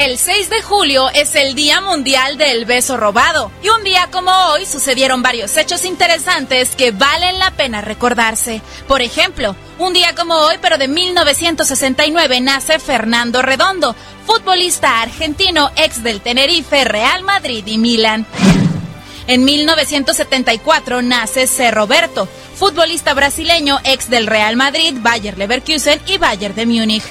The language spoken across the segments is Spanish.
El 6 de julio es el Día Mundial del Beso Robado. Y un día como hoy sucedieron varios hechos interesantes que valen la pena recordarse. Por ejemplo, un día como hoy, pero de 1969, nace Fernando Redondo, futbolista argentino ex del Tenerife, Real Madrid y Milan. En 1974 nace C. Roberto, futbolista brasileño ex del Real Madrid, Bayer Leverkusen y Bayern de Múnich.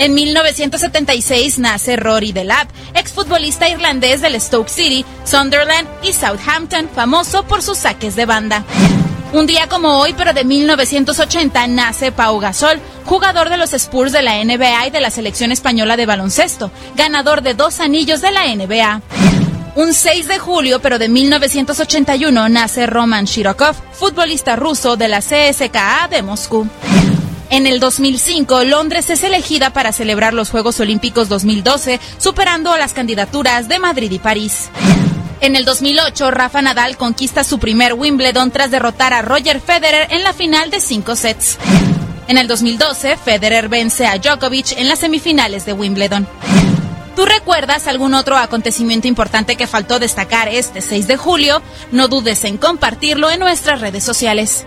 En 1976 nace Rory Delap, exfutbolista irlandés del Stoke City, Sunderland y Southampton, famoso por sus saques de banda. Un día como hoy, pero de 1980, nace Pau Gasol, jugador de los Spurs de la NBA y de la selección española de baloncesto, ganador de dos anillos de la NBA. Un 6 de julio, pero de 1981, nace Roman Shirokov, futbolista ruso de la CSKA de Moscú. En el 2005, Londres es elegida para celebrar los Juegos Olímpicos 2012, superando a las candidaturas de Madrid y París. En el 2008, Rafa Nadal conquista su primer Wimbledon tras derrotar a Roger Federer en la final de cinco sets. En el 2012, Federer vence a Djokovic en las semifinales de Wimbledon. ¿Tú recuerdas algún otro acontecimiento importante que faltó destacar este 6 de julio? No dudes en compartirlo en nuestras redes sociales.